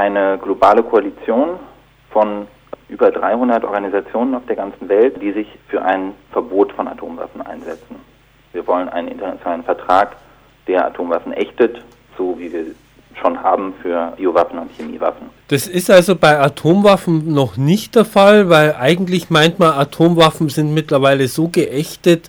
eine globale Koalition von über 300 Organisationen auf der ganzen Welt, die sich für ein Verbot von Atomwaffen einsetzen. Wir wollen einen internationalen Vertrag, der Atomwaffen ächtet, so wie wir schon haben für Biowaffen und Chemiewaffen. Das ist also bei Atomwaffen noch nicht der Fall, weil eigentlich meint man, Atomwaffen sind mittlerweile so geächtet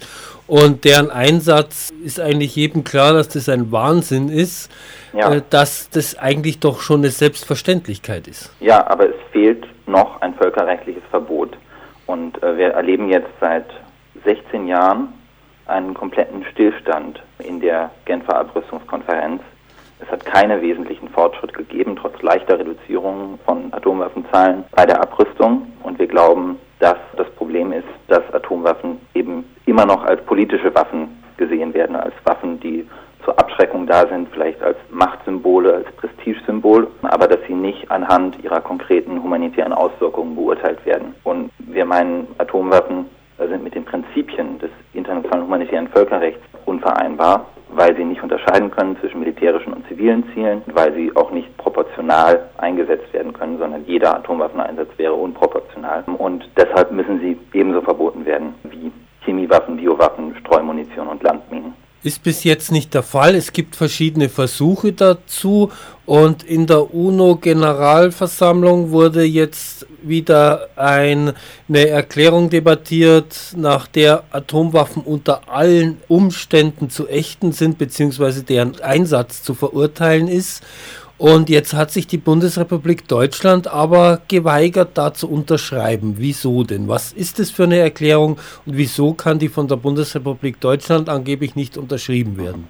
und deren Einsatz ist eigentlich jedem klar, dass das ein Wahnsinn ist, ja. äh, dass das eigentlich doch schon eine Selbstverständlichkeit ist. Ja, aber es fehlt noch ein völkerrechtliches Verbot. Und äh, wir erleben jetzt seit 16 Jahren einen kompletten Stillstand in der Genfer Abrüstungskonferenz. Es hat keine wesentlichen Fortschritte gegeben, trotz leichter Reduzierungen von Atomwaffenzahlen bei der Abrüstung. Und wir glauben, dass das Problem ist, dass Atomwaffen eben immer noch als politische Waffen gesehen werden, als Waffen, die zur Abschreckung da sind, vielleicht als Machtsymbole, als Prestigesymbol, aber dass sie nicht anhand ihrer konkreten humanitären Auswirkungen beurteilt werden. Und wir meinen, Atomwaffen sind mit den Prinzipien des internationalen humanitären Völkerrechts unvereinbar weil sie nicht unterscheiden können zwischen militärischen und zivilen Zielen, weil sie auch nicht proportional eingesetzt werden können, sondern jeder Atomwaffeneinsatz wäre unproportional. Und deshalb müssen sie ebenso verboten werden wie Chemiewaffen, Biowaffen, Streumunition und Landminen. Ist bis jetzt nicht der Fall. Es gibt verschiedene Versuche dazu und in der UNO-Generalversammlung wurde jetzt wieder ein, eine Erklärung debattiert, nach der Atomwaffen unter allen Umständen zu ächten sind, beziehungsweise deren Einsatz zu verurteilen ist. Und jetzt hat sich die Bundesrepublik Deutschland aber geweigert, da zu unterschreiben. Wieso denn? Was ist das für eine Erklärung und wieso kann die von der Bundesrepublik Deutschland angeblich nicht unterschrieben werden?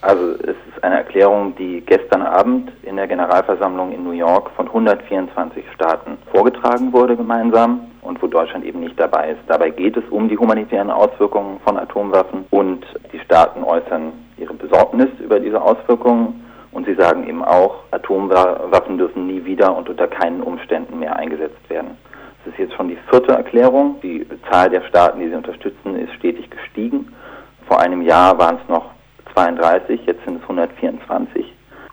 Also es eine Erklärung, die gestern Abend in der Generalversammlung in New York von 124 Staaten vorgetragen wurde gemeinsam und wo Deutschland eben nicht dabei ist. Dabei geht es um die humanitären Auswirkungen von Atomwaffen und die Staaten äußern ihre Besorgnis über diese Auswirkungen und sie sagen eben auch, Atomwaffen dürfen nie wieder und unter keinen Umständen mehr eingesetzt werden. Es ist jetzt schon die vierte Erklärung. Die Zahl der Staaten, die sie unterstützen, ist stetig gestiegen. Vor einem Jahr waren es noch 32, jetzt sind es 124.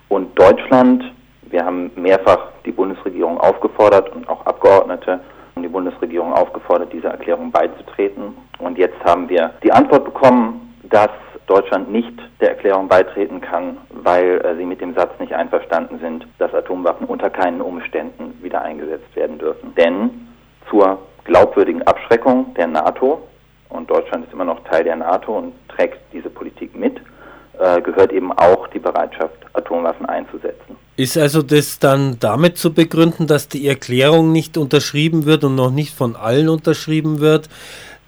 Und Deutschland, wir haben mehrfach die Bundesregierung aufgefordert und auch Abgeordnete und die Bundesregierung aufgefordert, dieser Erklärung beizutreten. Und jetzt haben wir die Antwort bekommen, dass Deutschland nicht der Erklärung beitreten kann, weil äh, sie mit dem Satz nicht einverstanden sind, dass Atomwaffen unter keinen Umständen wieder eingesetzt werden dürfen. Denn zur glaubwürdigen Abschreckung der NATO, und Deutschland ist immer noch Teil der NATO und trägt diese Politik mit, äh, gehört eben auch die Bereitschaft, Atomwaffen einzusetzen. Ist also das dann damit zu begründen, dass die Erklärung nicht unterschrieben wird und noch nicht von allen unterschrieben wird,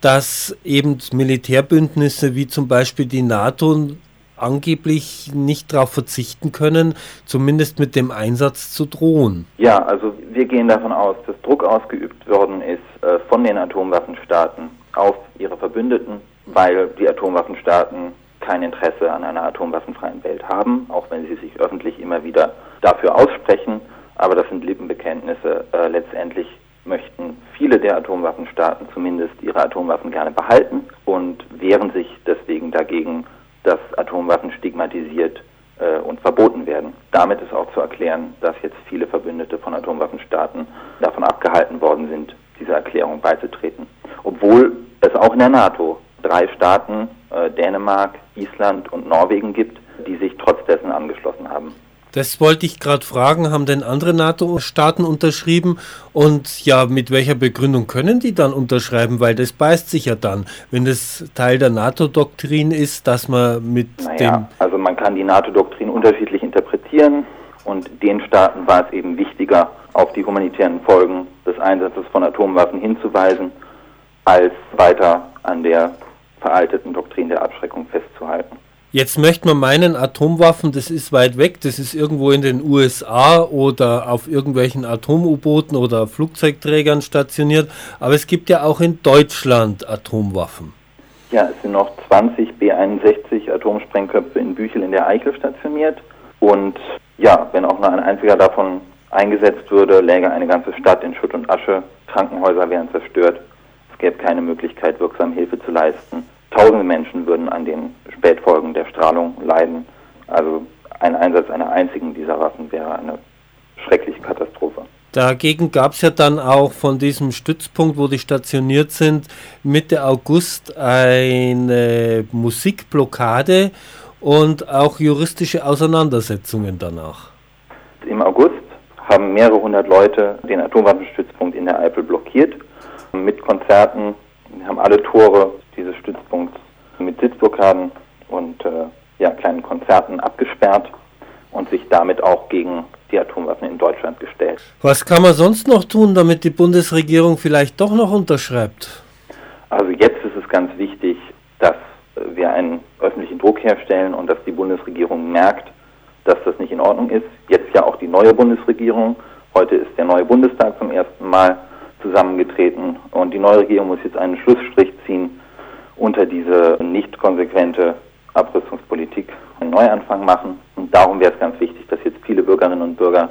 dass eben Militärbündnisse wie zum Beispiel die NATO angeblich nicht darauf verzichten können, zumindest mit dem Einsatz zu drohen. Ja, also wir gehen davon aus, dass Druck ausgeübt worden ist äh, von den Atomwaffenstaaten auf ihre Verbündeten, weil die Atomwaffenstaaten kein Interesse an einer atomwaffenfreien Welt haben, auch wenn sie sich öffentlich immer wieder dafür aussprechen. Aber das sind Lippenbekenntnisse. Äh, letztendlich möchten viele der Atomwaffenstaaten zumindest ihre Atomwaffen gerne behalten und wehren sich deswegen dagegen, dass Atomwaffen stigmatisiert äh, und verboten werden. Damit ist auch zu erklären, dass jetzt viele Verbündete von Atomwaffenstaaten davon abgehalten worden sind, dieser Erklärung beizutreten. Obwohl es auch in der NATO drei Staaten, äh, Dänemark, Island und Norwegen gibt, die sich trotz dessen angeschlossen haben. Das wollte ich gerade fragen, haben denn andere NATO-Staaten unterschrieben und ja, mit welcher Begründung können die dann unterschreiben? Weil das beißt sich ja dann, wenn das Teil der NATO-Doktrin ist, dass man mit naja, dem. Also man kann die NATO-Doktrin unterschiedlich interpretieren und den Staaten war es eben wichtiger, auf die humanitären Folgen des Einsatzes von Atomwaffen hinzuweisen, als weiter an der veralteten Doktrin der Abschreckung festzuhalten. Jetzt möchte man meinen, Atomwaffen, das ist weit weg, das ist irgendwo in den USA oder auf irgendwelchen Atom-U-Booten oder Flugzeugträgern stationiert, aber es gibt ja auch in Deutschland Atomwaffen. Ja, es sind noch 20 B-61 Atomsprengköpfe in Büchel in der Eichel stationiert und ja, wenn auch nur ein einziger davon eingesetzt würde, läge eine ganze Stadt in Schutt und Asche, Krankenhäuser wären zerstört, es gäbe keine Möglichkeit, wirksam Hilfe zu leisten. Tausende Menschen würden an den Spätfolgen der Strahlung leiden. Also ein Einsatz einer einzigen dieser Waffen wäre eine schreckliche Katastrophe. Dagegen gab es ja dann auch von diesem Stützpunkt, wo die stationiert sind, Mitte August eine Musikblockade und auch juristische Auseinandersetzungen danach. Im August haben mehrere hundert Leute den Atomwaffenstützpunkt in der Eifel blockiert mit Konzerten. Haben alle Tore dieses Stützpunkts mit Sitzblockaden und äh, ja, kleinen Konzerten abgesperrt und sich damit auch gegen die Atomwaffen in Deutschland gestellt. Was kann man sonst noch tun, damit die Bundesregierung vielleicht doch noch unterschreibt? Also jetzt ist es ganz wichtig, dass wir einen öffentlichen Druck herstellen und dass die Bundesregierung merkt, dass das nicht in Ordnung ist. Jetzt ja auch die neue Bundesregierung. Heute ist der neue Bundestag zum ersten Mal zusammengetreten und die neue Regierung muss jetzt einen Schlussstrich diese nicht konsequente Abrüstungspolitik einen Neuanfang machen. Und darum wäre es ganz wichtig, dass jetzt viele Bürgerinnen und Bürger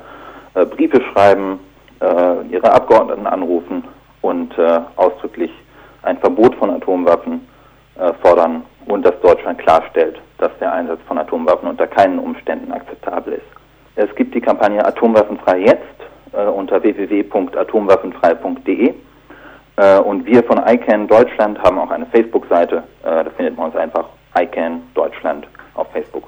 äh, Briefe schreiben, äh, ihre Abgeordneten anrufen und äh, ausdrücklich ein Verbot von Atomwaffen äh, fordern und dass Deutschland klarstellt, dass der Einsatz von Atomwaffen unter keinen Umständen akzeptabel ist. Es gibt die Kampagne Atomwaffenfrei jetzt äh, unter www.atomwaffenfrei.de äh, und wir von ICANN Deutschland haben auch eine Facebook-Seite. Äh, da findet man uns einfach ICANN Deutschland auf Facebook.